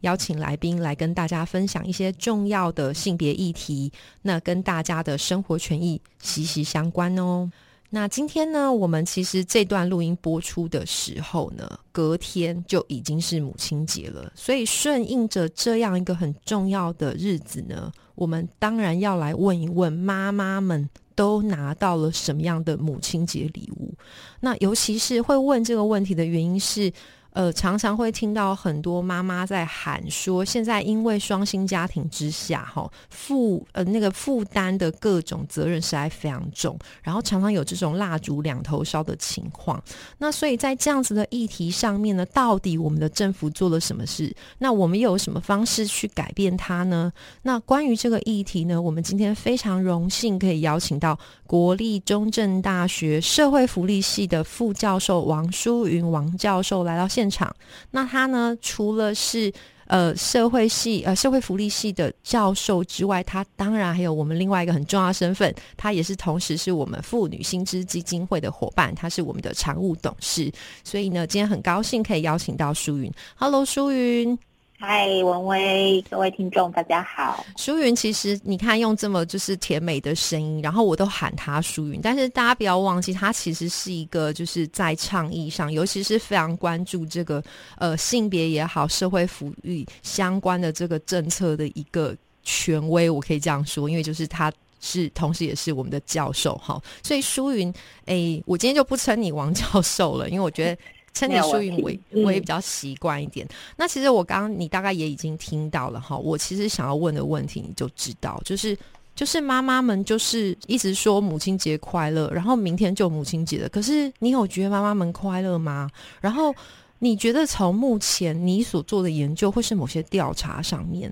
邀请来宾来跟大家分享一些重要的性别议题，那跟大家的生活权益息息相关哦。那今天呢，我们其实这段录音播出的时候呢，隔天就已经是母亲节了，所以顺应着这样一个很重要的日子呢，我们当然要来问一问妈妈们都拿到了什么样的母亲节礼物。那尤其是会问这个问题的原因是。呃，常常会听到很多妈妈在喊说，现在因为双薪家庭之下，哈负呃那个负担的各种责任实在非常重，然后常常有这种蜡烛两头烧的情况。那所以在这样子的议题上面呢，到底我们的政府做了什么事？那我们又有什么方式去改变它呢？那关于这个议题呢，我们今天非常荣幸可以邀请到国立中正大学社会福利系的副教授王淑云王教授来到现。场，那他呢？除了是呃社会系呃社会福利系的教授之外，他当然还有我们另外一个很重要身份，他也是同时是我们妇女薪资基金会的伙伴，他是我们的常务董事。所以呢，今天很高兴可以邀请到舒云。Hello，舒云。嗨，文威，各位听众，大家好。舒云，其实你看用这么就是甜美的声音，然后我都喊他舒云，但是大家不要忘记，他其实是一个就是在倡议上，尤其是非常关注这个呃性别也好，社会福利相关的这个政策的一个权威，我可以这样说，因为就是他是同时也是我们的教授哈，所以舒云，哎，我今天就不称你王教授了，因为我觉得。称你淑云，我我也比较习惯一点。那其实我刚刚你大概也已经听到了哈。我其实想要问的问题，你就知道，就是就是妈妈们就是一直说母亲节快乐，然后明天就母亲节了。可是你有觉得妈妈们快乐吗？然后你觉得从目前你所做的研究或是某些调查上面，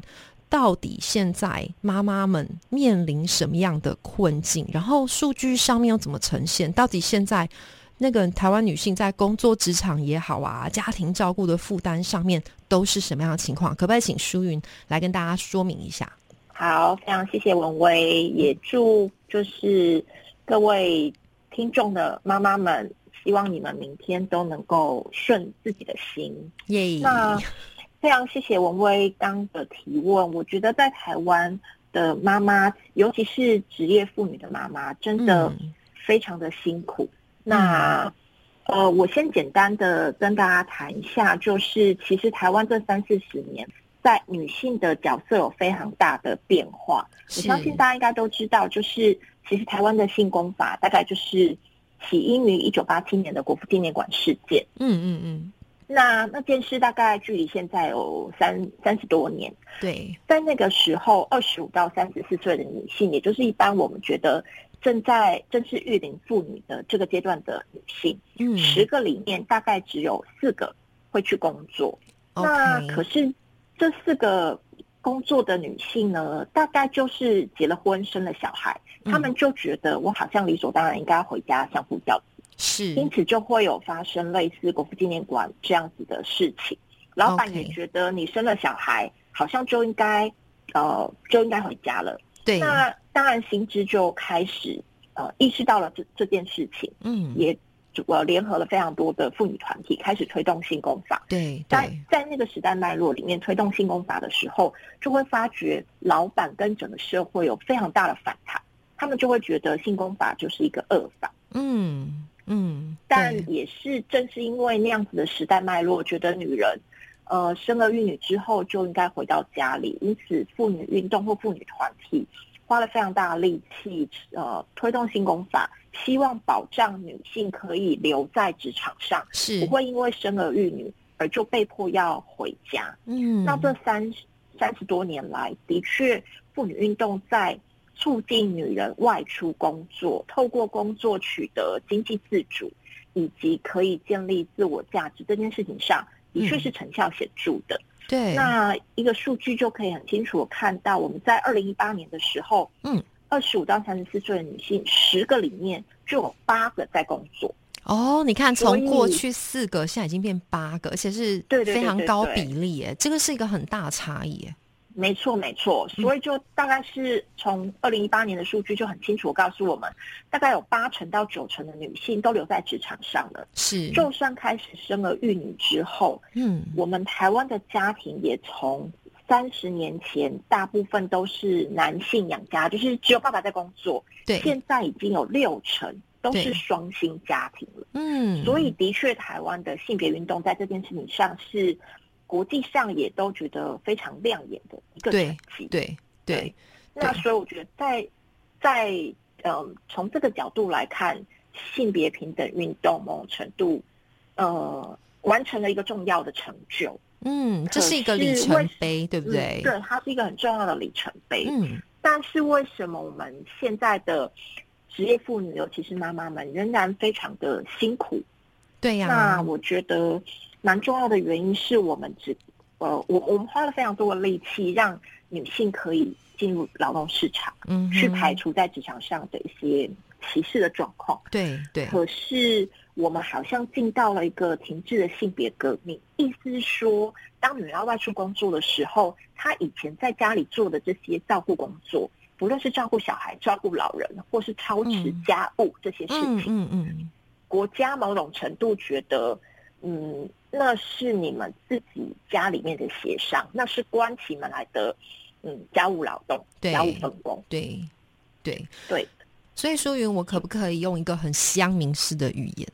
到底现在妈妈们面临什么样的困境？然后数据上面又怎么呈现？到底现在？那个台湾女性在工作职场也好啊，家庭照顾的负担上面都是什么样的情况？可不可以请舒云来跟大家说明一下？好，非常谢谢文威，也祝就是各位听众的妈妈们，希望你们明天都能够顺自己的心。耶！那非常谢谢文威刚的提问，我觉得在台湾的妈妈，尤其是职业妇女的妈妈，真的非常的辛苦。那，呃，我先简单的跟大家谈一下，就是其实台湾这三四十年，在女性的角色有非常大的变化。我相信大家应该都知道，就是其实台湾的性功法大概就是起因于一九八七年的国父纪念馆事件。嗯嗯嗯。那那件事大概距离现在有三三十多年。对，在那个时候，二十五到三十四岁的女性，也就是一般我们觉得。正在正是育龄妇女的这个阶段的女性，嗯，十个里面大概只有四个会去工作。那可是这四个工作的女性呢，大概就是结了婚、生了小孩，他们就觉得我好像理所当然应该回家相夫教子，是，因此就会有发生类似国父纪念馆这样子的事情。老板也觉得你生了小孩，好像就应该呃就应该回家了。对，那当然，行知就开始呃意识到了这这件事情，嗯，也呃联合了非常多的妇女团体，开始推动性工法。对，在在那个时代脉络里面推动性工法的时候，就会发觉老板跟整个社会有非常大的反弹，他们就会觉得性工法就是一个恶法。嗯嗯，但也是正是因为那样子的时代脉络，觉得女人。呃，生儿育女之后就应该回到家里，因此妇女运动或妇女团体花了非常大的力气，呃，推动新工法，希望保障女性可以留在职场上，是不会因为生儿育女而就被迫要回家。嗯，那这三三十多年来，的确，妇女运动在促进女人外出工作，透过工作取得经济自主，以及可以建立自我价值这件事情上。的确是成效显著的。对，那一个数据就可以很清楚看到，我们在二零一八年的时候，嗯，二十五到三十四岁的女性，十个里面就有八个在工作。哦，你看，从过去四个，现在已经变八个，而且是非常高比例，哎，这个是一个很大差异。没错，没错，所以就大概是从二零一八年的数据就很清楚告诉我们，大概有八成到九成的女性都留在职场上了。是，就算开始生了育女之后，嗯，我们台湾的家庭也从三十年前大部分都是男性养家，就是只有爸爸在工作，对，现在已经有六成都是双薪家庭了。嗯，所以的确，台湾的性别运动在这件事情上是。国际上也都觉得非常亮眼的一个成绩，对对。那所以我觉得，在在嗯，从这个角度来看，性别平等运动某种程度呃完成了一个重要的成就。嗯，这是一个里程碑，对不对？对，它是一个很重要的里程碑。嗯。但是为什么我们现在的职业妇女，尤其是妈妈们，仍然非常的辛苦？对呀。那我觉得。蛮重要的原因是我们只，呃，我我们花了非常多的力气，让女性可以进入劳动市场，嗯，去排除在职场上的一些歧视的状况。对对。可是我们好像进到了一个停滞的性别革命，意思是说，当女人要外出工作的时候，她以前在家里做的这些照顾工作，不论是照顾小孩、照顾老人，或是操持家务这些事情，嗯嗯，国家某种程度觉得，嗯。那是你们自己家里面的协商，那是关起门来的，嗯，家务劳动，家务分工，对，对，对。所以，淑云，我可不可以用一个很乡民式的语言？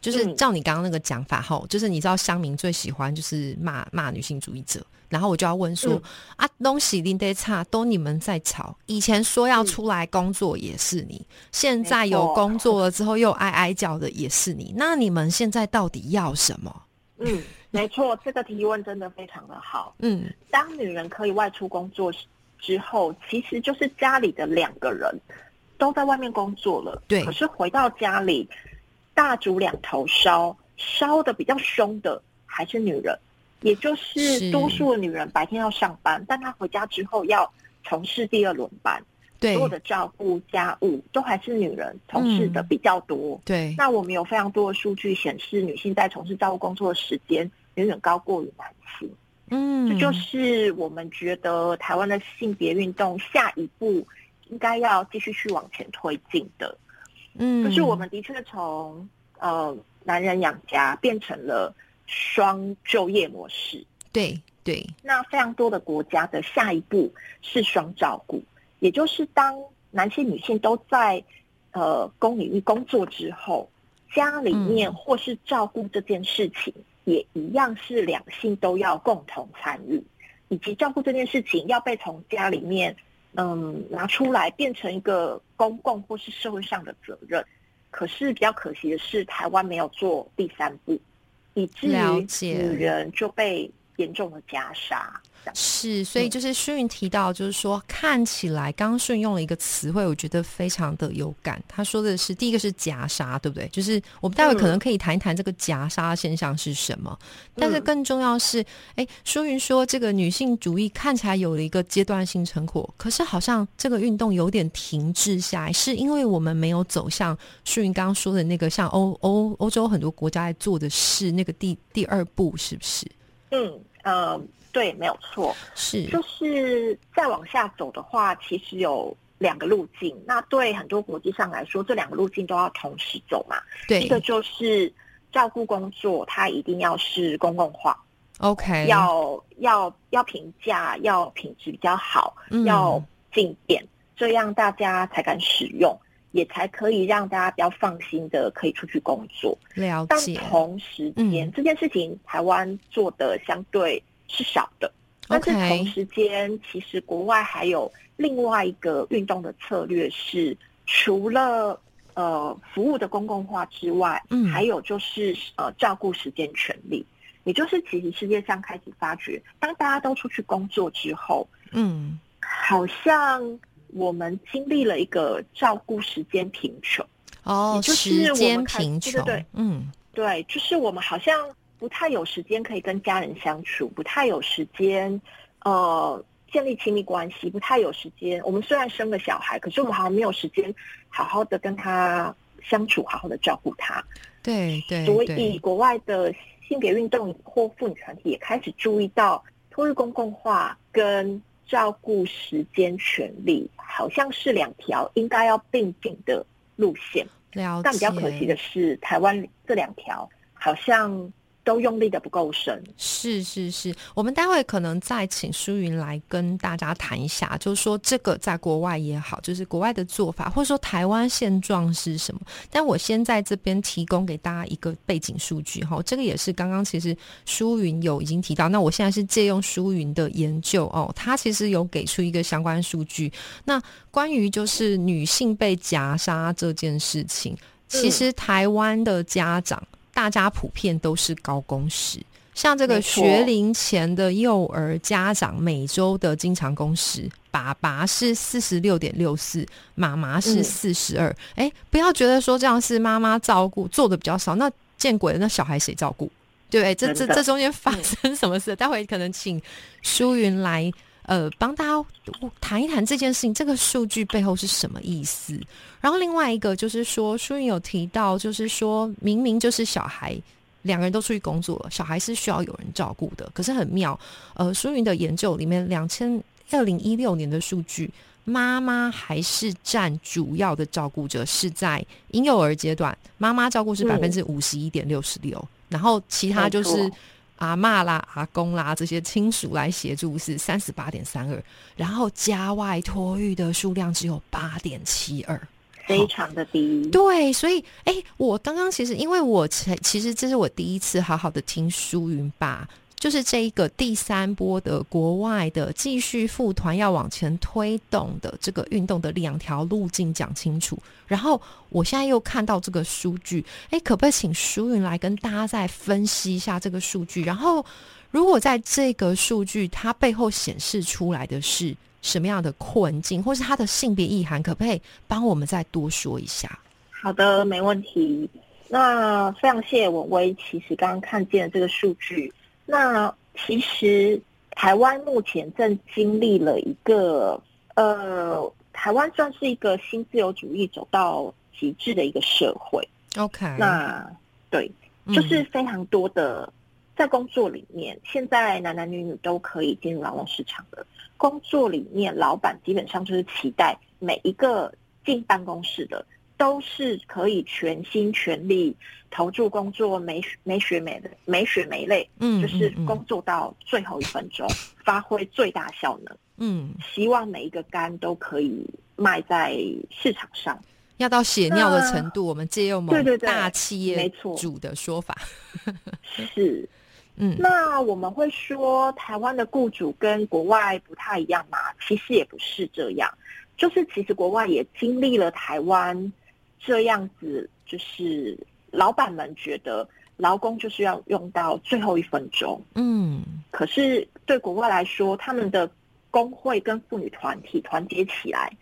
就是照你刚刚那个讲法哈，就是你知道乡民最喜欢就是骂骂女性主义者，然后我就要问说啊，东西林得差都你们在吵，以前说要出来工作也是你，现在有工作了之后又哀哀叫的也是你，那你们现在到底要什么？嗯，没错，这个提问真的非常的好。嗯，当女人可以外出工作之后，其实就是家里的两个人都在外面工作了。对，可是回到家里。大煮两头烧，烧的比较凶的还是女人，也就是多数的女人白天要上班，但她回家之后要从事第二轮班，所有的照顾家务都还是女人从事的比较多。对，那我们有非常多的数据显示，女性在从事照顾工作的时间远远高过于男性。嗯，这就是我们觉得台湾的性别运动下一步应该要继续去往前推进的。嗯，可是我们的确从呃男人养家变成了双就业模式。对对，那非常多的国家的下一步是双照顾，也就是当男性女性都在呃公领域工作之后，家里面或是照顾这件事情也一样是两性都要共同参与，以及照顾这件事情要被从家里面。嗯，拿出来变成一个公共或是社会上的责任，可是比较可惜的是，台湾没有做第三步，以至于女人就被严重的加杀。是，所以就是舒云提到，就是说看起来，刚刚顺用了一个词汇，我觉得非常的有感。他说的是，第一个是夹杀，对不对？就是我们待会可能可以谈一谈这个夹杀现象是什么。但是更重要是，哎，舒云说这个女性主义看起来有了一个阶段性成果，可是好像这个运动有点停滞下来，是因为我们没有走向舒云刚刚说的那个像欧欧欧洲很多国家在做的事那个第第二步，是不是？嗯呃。对，没有错，是就是再往下走的话，其实有两个路径。那对很多国际上来说，这两个路径都要同时走嘛。对，一个就是照顾工作，它一定要是公共化，OK，要要要评价，要品质比较好，要进点，这样大家才敢使用，也才可以让大家比较放心的可以出去工作。了解。但同时间，这件事情台湾做的相对。是少的，但是同时间，其实国外还有另外一个运动的策略是，除了呃服务的公共化之外，嗯，还有就是呃照顾时间权利，也就是其实世界上开始发觉，当大家都出去工作之后，嗯，好像我们经历了一个照顾时间贫穷。哦，就是时间贫穷，对，嗯，对，就是我们好像。不太有时间可以跟家人相处，不太有时间，呃，建立亲密关系，不太有时间。我们虽然生了小孩，可是我们好像没有时间好好的跟他相处，好好的照顾他。对对。所以国外的性别运动或妇女团体也开始注意到托育公共化跟照顾时间权利，好像是两条应该要并进的路线。但比较可惜的是，台湾这两条好像。都用力的不够深，是是是，我们待会可能再请舒云来跟大家谈一下，就是说这个在国外也好，就是国外的做法，或者说台湾现状是什么。但我先在这边提供给大家一个背景数据哈，这个也是刚刚其实舒云有已经提到，那我现在是借用舒云的研究哦，他其实有给出一个相关数据，那关于就是女性被夹杀这件事情，其实台湾的家长。大家普遍都是高工时，像这个学龄前的幼儿家长每周的经常工时，爸爸是四十六点六四，妈妈是四十二。哎，不要觉得说这样是妈妈照顾做的比较少，那见鬼了，那小孩谁照顾？对，这这这中间发生什么事？待会可能请舒云来。呃，帮大家谈一谈这件事情，这个数据背后是什么意思？然后另外一个就是说，书云有提到，就是说明明就是小孩两个人都出去工作了，小孩是需要有人照顾的。可是很妙，呃，书云的研究里面，两千二零一六年的数据，妈妈还是占主要的照顾者，是在婴幼儿阶段，妈妈照顾是百分之五十一点六十六，然后其他就是。阿妈啦、阿公啦这些亲属来协助是三十八点三二，然后家外托育的数量只有八点七二，非常的低。对，所以哎，我刚刚其实因为我其其实这是我第一次好好的听舒云爸。就是这一个第三波的国外的继续复团要往前推动的这个运动的两条路径讲清楚，然后我现在又看到这个数据，哎，可不可以请舒云来跟大家再分析一下这个数据？然后，如果在这个数据它背后显示出来的是什么样的困境，或是它的性别意涵，可不可以帮我们再多说一下？好的，没问题。那非常谢谢文威，其实刚刚看见这个数据。那其实台湾目前正经历了一个，呃，台湾算是一个新自由主义走到极致的一个社会。OK，那对，就是非常多的在工作里面，现在男男女女都可以进入劳动市场的工作里面，老板基本上就是期待每一个进办公室的。都是可以全心全力投注工作，没没血没的，没血没泪，嗯，就是工作到最后一分钟，发挥最大效能，嗯，希望每一个肝都可以卖在市场上，要到血尿的程度。我们借用某大企业没错主的说法，是，嗯，那我们会说台湾的雇主跟国外不太一样嘛？其实也不是这样，就是其实国外也经历了台湾。这样子就是老板们觉得劳工就是要用到最后一分钟，嗯，可是对国外来说，他们的工会跟妇女团体团结起来，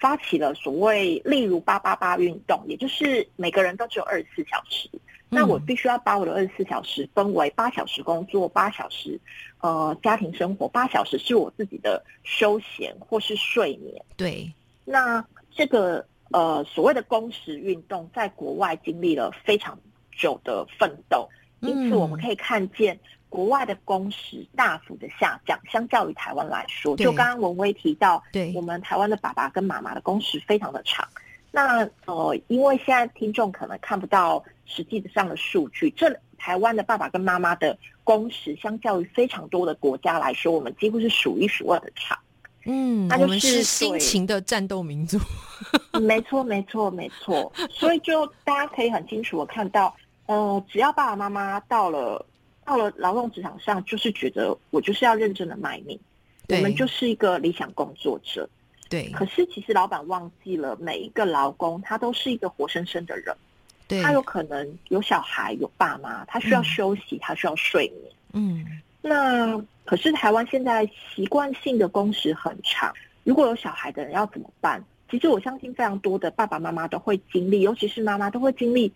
发起了所谓例如八八八运动，也就是每个人都只有二十四小时，那我必须要把我的二十四小时分为八小时工作，八小时呃家庭生活，八小时是我自己的休闲或是睡眠。对，那这个。呃，所谓的工时运动，在国外经历了非常久的奋斗，因此我们可以看见国外的工时大幅的下降，相较于台湾来说，就刚刚文威提到，对我们台湾的爸爸跟妈妈的工时非常的长。那呃，因为现在听众可能看不到实际上的数据，这台湾的爸爸跟妈妈的工时，相较于非常多的国家来说，我们几乎是数一数二的长。嗯，我们是辛勤的战斗民族。没错，没错，没错。所以就大家可以很清楚的看到，呃，只要爸爸妈妈到了到了劳动职场上，就是觉得我就是要认真的卖命，我们就是一个理想工作者。对。可是其实老板忘记了，每一个劳工他都是一个活生生的人，对，他有可能有小孩有爸妈，他需要休息，他需要睡眠。嗯。那可是台湾现在习惯性的工时很长，如果有小孩的人要怎么办？其实我相信非常多的爸爸妈妈都会经历，尤其是妈妈都会经历。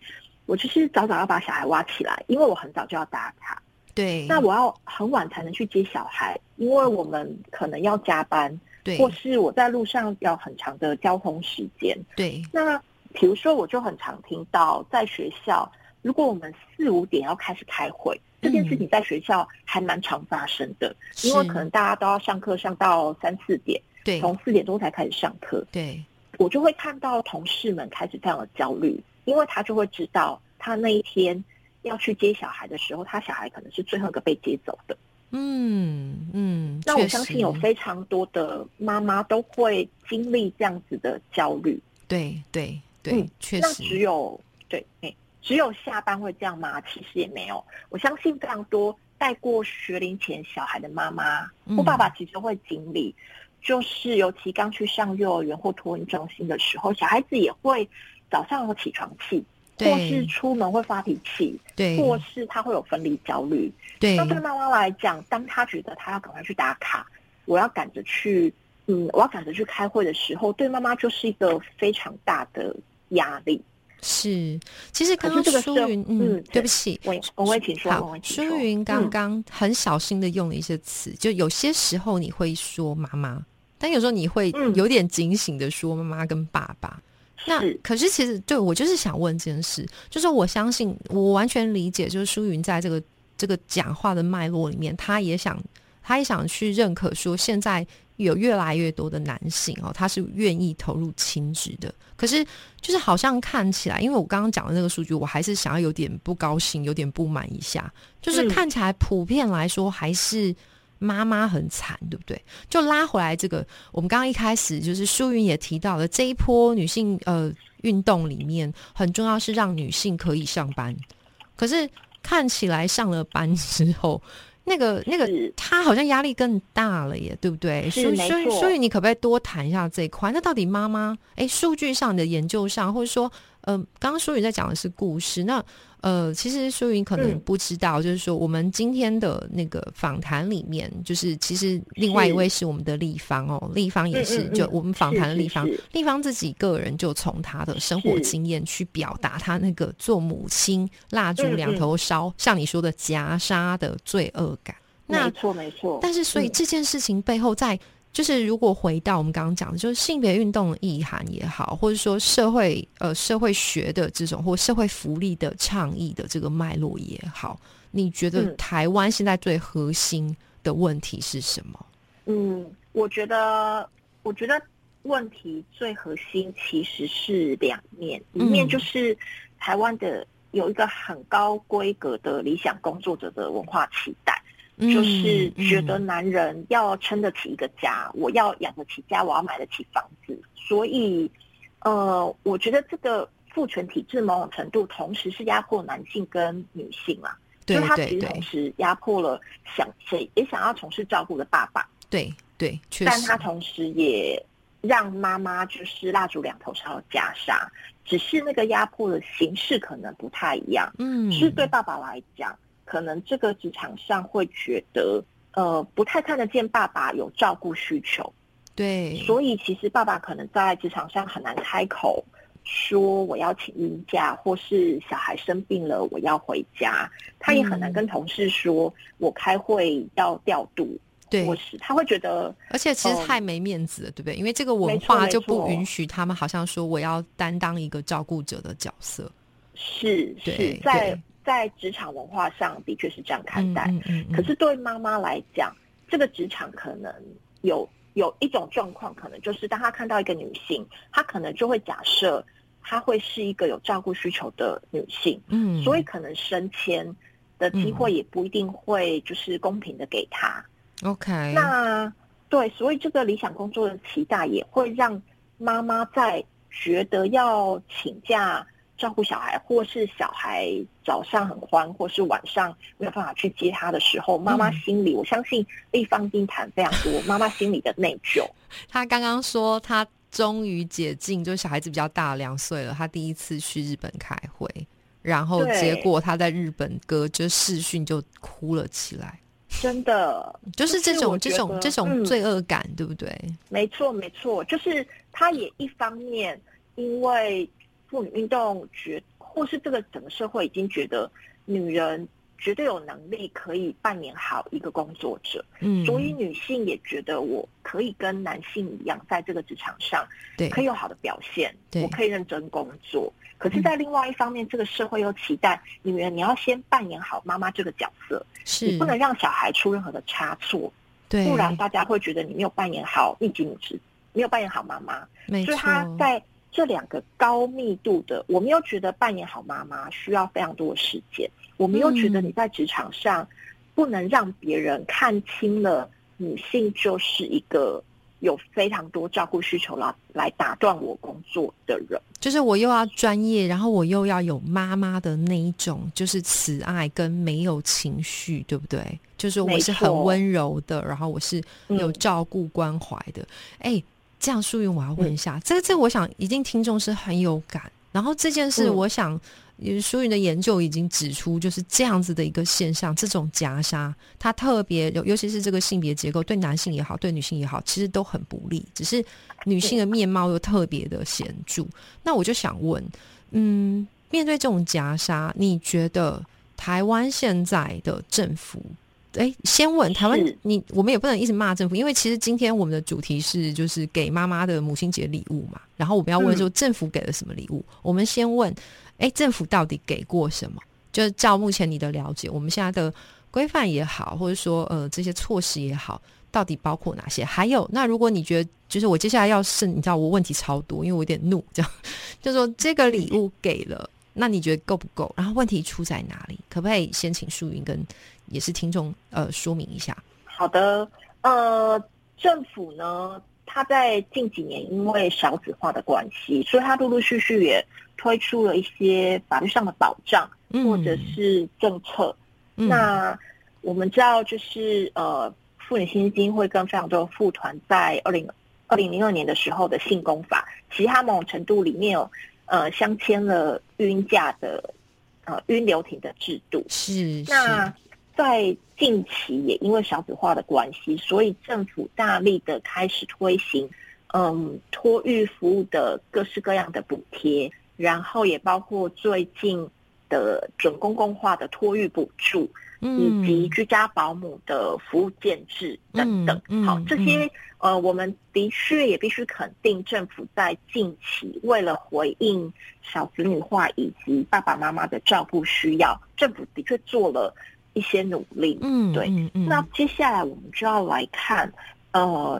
我就是早早要把小孩挖起来，因为我很早就要打卡。对，那我要很晚才能去接小孩，因为我们可能要加班，对，或是我在路上要很长的交通时间，对。那比如说，我就很常听到在学校，如果我们四五点要开始开会，这件事情在学校还蛮常发生的，因为可能大家都要上课上到三四点，对，从四点钟才开始上课，对。我就会看到同事们开始非常的焦虑，因为他就会知道他那一天要去接小孩的时候，他小孩可能是最后一个被接走的。嗯嗯，那我相信有非常多的妈妈都会经历这样子的焦虑。对对对，确实。那只有对，哎，只有下班会这样吗？其实也没有。我相信非常多带过学龄前小孩的妈妈或爸爸，其实会经历。就是尤其刚去上幼儿园或托婴中心的时候，小孩子也会早上有起床气，或是出门会发脾气，对，或是他会有分离焦虑。对，那对妈妈来讲，当他觉得他要赶快去打卡，我要赶着去，嗯，我要赶着去开会的时候，对妈妈就是一个非常大的压力。是，其实刚刚舒云，嗯，对不起，我我会请说。好，舒云刚刚很小心的用了一些词，就有些时候你会说妈妈。但有时候你会有点警醒的说妈妈跟爸爸，那可是其实对我就是想问这件事，就是我相信我完全理解，就是舒云在这个这个讲话的脉络里面，他也想他也想去认可说，现在有越来越多的男性哦，他是愿意投入亲职的，可是就是好像看起来，因为我刚刚讲的那个数据，我还是想要有点不高兴，有点不满一下，就是看起来普遍来说还是。妈妈很惨，对不对？就拉回来这个，我们刚刚一开始就是舒云也提到了这一波女性呃运动里面，很重要是让女性可以上班。可是看起来上了班之后，那个那个他好像压力更大了耶，对不对？所以所以所以你可不可以多谈一下这一块？那到底妈妈哎，数据上的研究上，或者说呃，刚刚淑宇在讲的是故事，那。呃，其实淑云可能不知道，就是说我们今天的那个访谈里面，就是其实另外一位是我们的立方哦，立方也是就我们访谈的立方，立方自己个人就从他的生活经验去表达他那个做母亲蜡烛两头烧，像你说的夹杀的罪恶感。没错没错，但是所以这件事情背后在。就是如果回到我们刚刚讲的，就是性别运动的意涵也好，或者说社会呃社会学的这种或社会福利的倡议的这个脉络也好，你觉得台湾现在最核心的问题是什么？嗯，我觉得我觉得问题最核心其实是两面，一面就是台湾的有一个很高规格的理想工作者的文化期待。就是觉得男人要撑得起一个家，我要养得起家，我要买得起房子，所以，呃，我觉得这个父权体制某种程度同时是压迫男性跟女性啊，就他其实同时压迫了想谁也想要从事照顾的爸爸，对对，但他同时也让妈妈就是蜡烛两头烧加沙，只是那个压迫的形式可能不太一样，嗯，是对爸爸来讲。可能这个职场上会觉得，呃，不太看得见爸爸有照顾需求，对，所以其实爸爸可能在职场上很难开口说我要请孕假，或是小孩生病了我要回家，他也很难跟同事说我开会要调度，对，或是他会觉得，而且其实太没面子了，对不对？因为这个文化就不允许他们好像说我要担当一个照顾者的角色，是是在。在职场文化上的确是这样看待，可是对妈妈来讲，这个职场可能有有一种状况，可能就是当她看到一个女性，她可能就会假设她会是一个有照顾需求的女性，嗯，所以可能升迁的机会也不一定会就是公平的给她。OK，那对，所以这个理想工作的期待也会让妈妈在觉得要请假。照顾小孩，或是小孩早上很欢，或是晚上没有办法去接他的时候，妈妈心里，我相信立方丁谈非常多，妈妈心里的内疚。他刚刚说他终于解禁，就小孩子比较大，两岁了，他第一次去日本开会，然后结果他在日本隔着视讯就哭了起来。真的，就是这种这种这种罪恶感，对不对？没错，没错，就是他也一方面因为。妇女运动觉，或是这个整个社会已经觉得女人绝对有能力可以扮演好一个工作者，嗯，所以女性也觉得我可以跟男性一样，在这个职场上，对，可以有好的表现，我可以认真工作。可是，在另外一方面，这个社会又期待女人你要先扮演好妈妈这个角色，是。你不能让小孩出任何的差错，对，不然大家会觉得你没有扮演好一级女士，没有扮演好妈妈。所以她在这两个高密度的，我们又觉得扮演好妈妈需要非常多的时间。我们又觉得你在职场上不能让别人看清了女性就是一个有非常多照顾需求来来打断我工作的人，就是我又要专业，然后我又要有妈妈的那一种，就是慈爱跟没有情绪，对不对？就是我是很温柔的，然后我是有照顾关怀的。哎，这样淑云，我要问一下，这个这我想一定听众是很有感，然后这件事我想。淑云的研究已经指出，就是这样子的一个现象，这种夹杀，它特别尤尤其是这个性别结构，对男性也好，对女性也好，其实都很不利。只是女性的面貌又特别的显著。那我就想问，嗯，面对这种夹杀，你觉得台湾现在的政府？哎，先问台湾，你我们也不能一直骂政府，因为其实今天我们的主题是就是给妈妈的母亲节礼物嘛。然后我们要问说，政府给了什么礼物？我们先问。哎，政府到底给过什么？就是照目前你的了解，我们现在的规范也好，或者说呃这些措施也好，到底包括哪些？还有，那如果你觉得就是我接下来要是你知道我问题超多，因为我有点怒，这样 就说这个礼物给了，那你觉得够不够？然后问题出在哪里？可不可以先请淑云跟也是听众呃说明一下？好的，呃，政府呢，他在近几年因为少子化的关系，所以他陆陆续续也。推出了一些法律上的保障，或者是政策。那我们知道，就是呃，妇女基金会跟非常多妇团在二零二零零二年的时候的性工法，其实它某种程度里面有呃相签了孕假的呃孕留停的制度。是。那在近期也因为少子化的关系，所以政府大力的开始推行嗯托育服务的各式各样的补贴。然后也包括最近的准公共化的托育补助，以及居家保姆的服务建制等等。好，这些呃，我们的确也必须肯定，政府在近期为了回应小子女化以及爸爸妈妈的照顾需要，政府的确做了一些努力。嗯，对。那接下来我们就要来看，呃，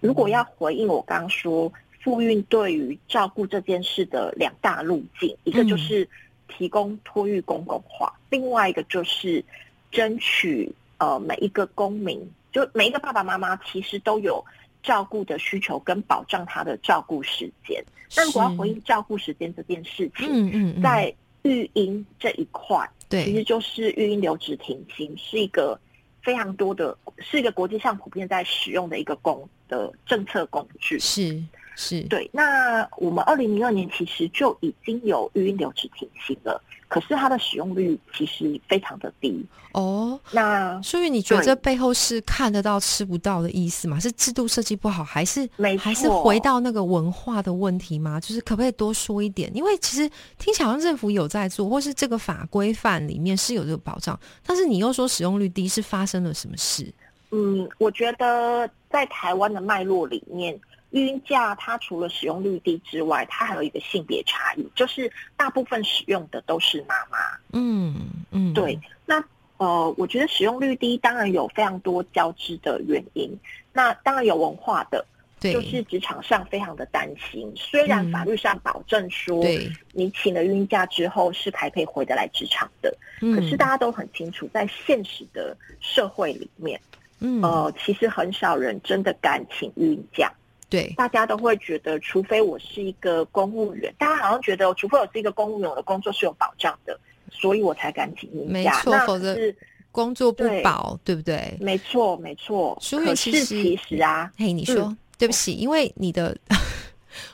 如果要回应我刚刚说。妇孕对于照顾这件事的两大路径，一个就是提供托育公共化，另外一个就是争取呃每一个公民，就每一个爸爸妈妈其实都有照顾的需求跟保障他的照顾时间。那如果要回应照顾时间这件事情，嗯嗯，在育婴这一块，对，其实就是育婴留职停薪是一个非常多的，是一个国际上普遍在使用的一个工的政策工具，是。是对，那我们二零零二年其实就已经有育婴留职停薪了，可是它的使用率其实非常的低哦。那所以你觉得这背后是看得到吃不到的意思吗？是制度设计不好，还是还是回到那个文化的问题吗？就是可不可以多说一点？因为其实听起来好像政府有在做，或是这个法规范里面是有这个保障，但是你又说使用率低，是发生了什么事？嗯，我觉得在台湾的脉络里面。育婴假它除了使用率低之外，它还有一个性别差异，就是大部分使用的都是妈妈。嗯嗯，对。那呃，我觉得使用率低，当然有非常多交织的原因。那当然有文化的，就是职场上非常的担心。虽然法律上保证说，你请了育婴假之后是还可以回得来职场的，可是大家都很清楚，在现实的社会里面，嗯呃，其实很少人真的敢请育婴假。对，大家都会觉得，除非我是一个公务员，大家好像觉得，除非我是一个公务员，我的工作是有保障的，所以我才敢请孕假。没错，否则工作不保，对不对？没错，没错。所以其实其实啊，嘿，你说对不起，因为你的。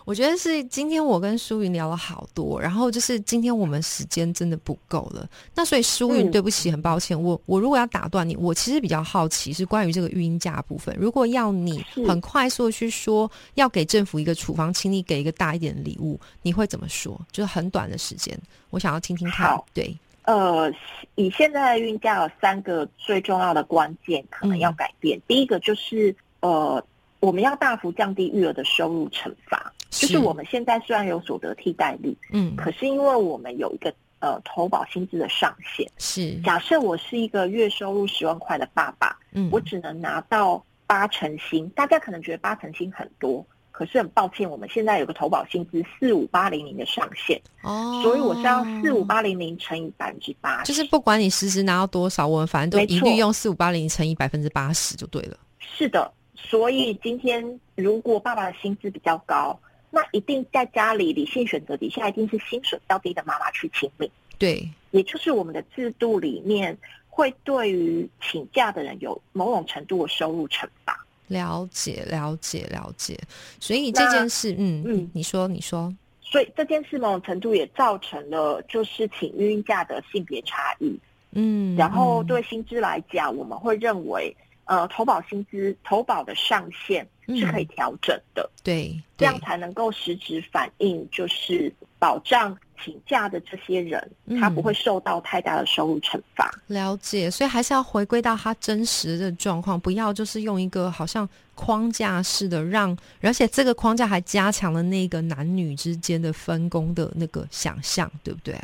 我觉得是今天我跟舒云聊了好多，然后就是今天我们时间真的不够了。那所以舒云，对不起，很抱歉，我我如果要打断你，我其实比较好奇是关于这个育婴假部分。如果要你很快速的去说，要给政府一个处方，请你给一个大一点的礼物，你会怎么说？就是很短的时间，我想要听听看。对，呃，以现在的孕假有三个最重要的关键，可能要改变。第一个就是呃，我们要大幅降低育儿的收入惩罚，就是我们现在虽然有所得替代率，嗯，可是因为我们有一个呃投保薪资的上限，是。假设我是一个月收入十万块的爸爸，嗯，我只能拿到八成薪，大家可能觉得八成薪很多。可是很抱歉，我们现在有个投保薪资四五八零零的上限哦，所以我是要四五八零零乘以百分之八，就是不管你实时拿到多少，我们反正都一律用四五八零乘以百分之八十就对了。是的，所以今天如果爸爸的薪资比较高，那一定在家里理性选择底下，一定是薪水较低的妈妈去请命。对，也就是我们的制度里面会对于请假的人有某种程度的收入惩罚。了解，了解，了解。所以这件事，嗯嗯，你说，你说，所以这件事某种程度也造成了就是请孕假的性别差异。嗯，然后对薪资来讲，我们会认为，呃，投保薪资投保的上限是可以调整的。对，这样才能够实质反映就是保障。请假的这些人，他不会受到太大的收入惩罚。了解，所以还是要回归到他真实的状况，不要就是用一个好像框架式的让，而且这个框架还加强了那个男女之间的分工的那个想象，对不对？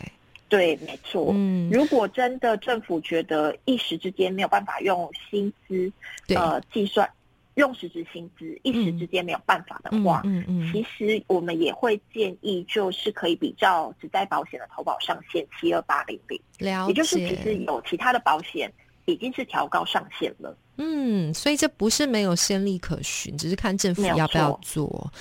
对，没错。嗯，如果真的政府觉得一时之间没有办法用薪资呃计算。用实质薪资一时之间没有办法的话，嗯嗯，其实我们也会建议，就是可以比较只在保险的投保上限七二八零零，了解，也就是其实有其他的保险已经是调高上限了。嗯，所以这不是没有先例可循，只是看政府要不要做。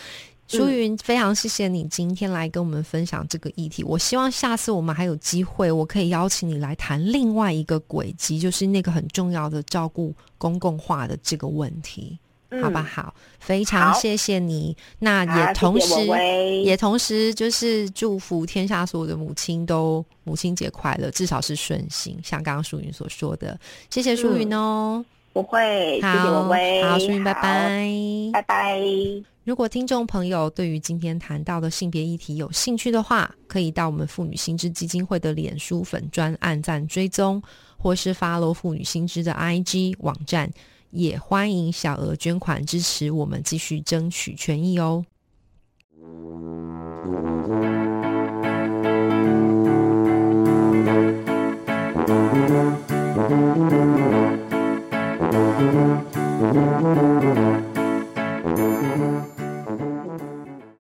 舒云，非常谢谢你今天来跟我们分享这个议题。我希望下次我们还有机会，我可以邀请你来谈另外一个轨迹，就是那个很重要的照顾公共化的这个问题，好不好？非常谢谢你。那也同时，也同时就是祝福天下所有的母亲都母亲节快乐，至少是顺心。像刚刚舒云所说的，谢谢舒云哦。不会，谢谢维维，好，苏云，拜拜，拜拜。如果听众朋友对于今天谈到的性别议题有兴趣的话，可以到我们妇女新知基金会的脸书粉专按赞追踪，或是 follow 妇女新知的 IG 网站，也欢迎小额捐款支持我们继续争取权益哦。